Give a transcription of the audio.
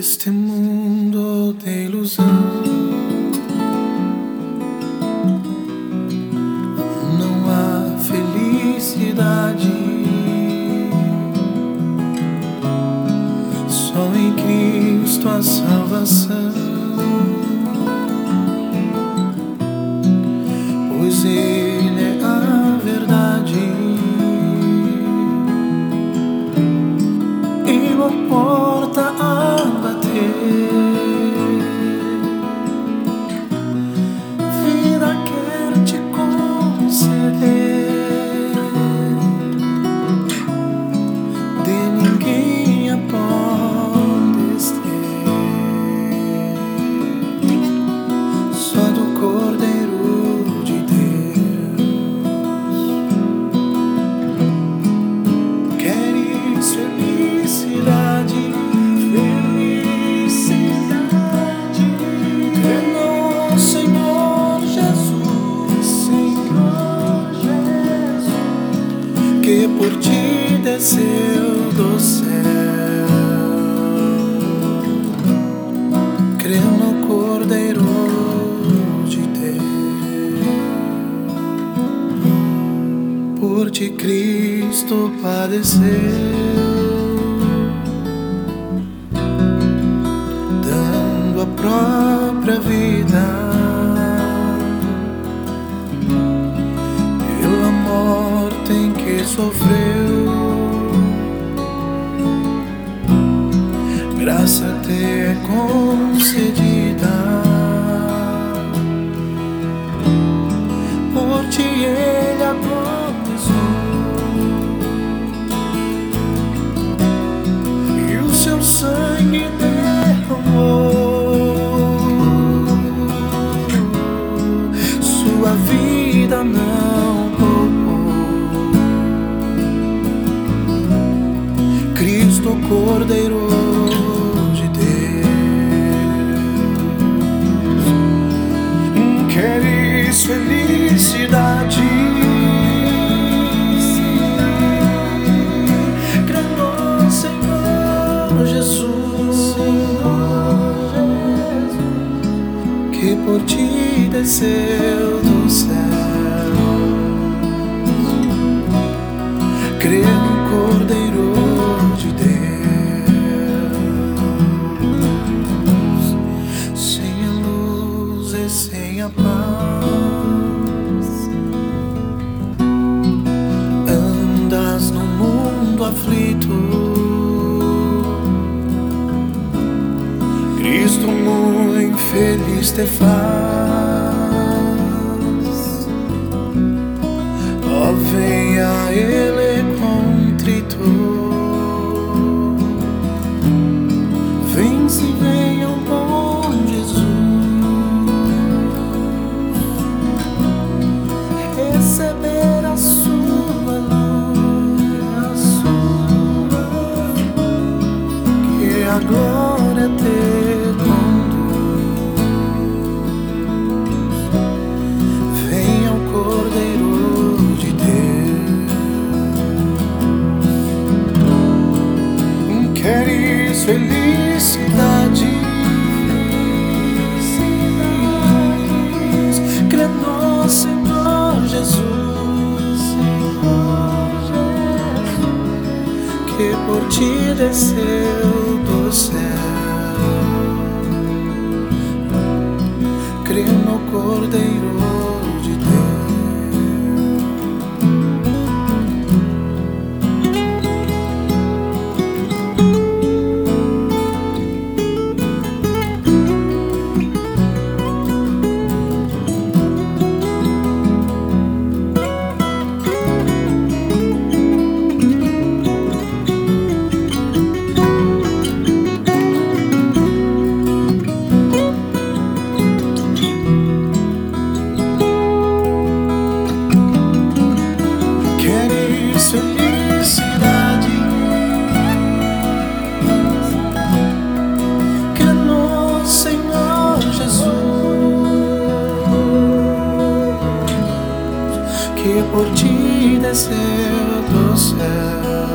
Este mundo de ilusão não há felicidade. Só em Cristo a salvação. Pois Ele é a verdade. E uma é porta a desceu do céu. Crê no Cordeiro de Deus. Por ti Cristo padeceu. dando a própria vida sofreu. É concedida por ti ele agonizou e o seu sangue derramou. Sua vida não poupou. Cristo Cordeiro que por ti desceu do céu. Crê no Cordeiro de Deus, sem a luz e sem a paz. Andas no mundo aflito. Feliz te faz. Ó, venha a Ele contrito. Vem se venha o bom Jesus. Receber a sua luz, a sua que a felicidade? Senhor Jesus, que por ti desceu do céu. Crê no Cordeiro por ti desceu do céu.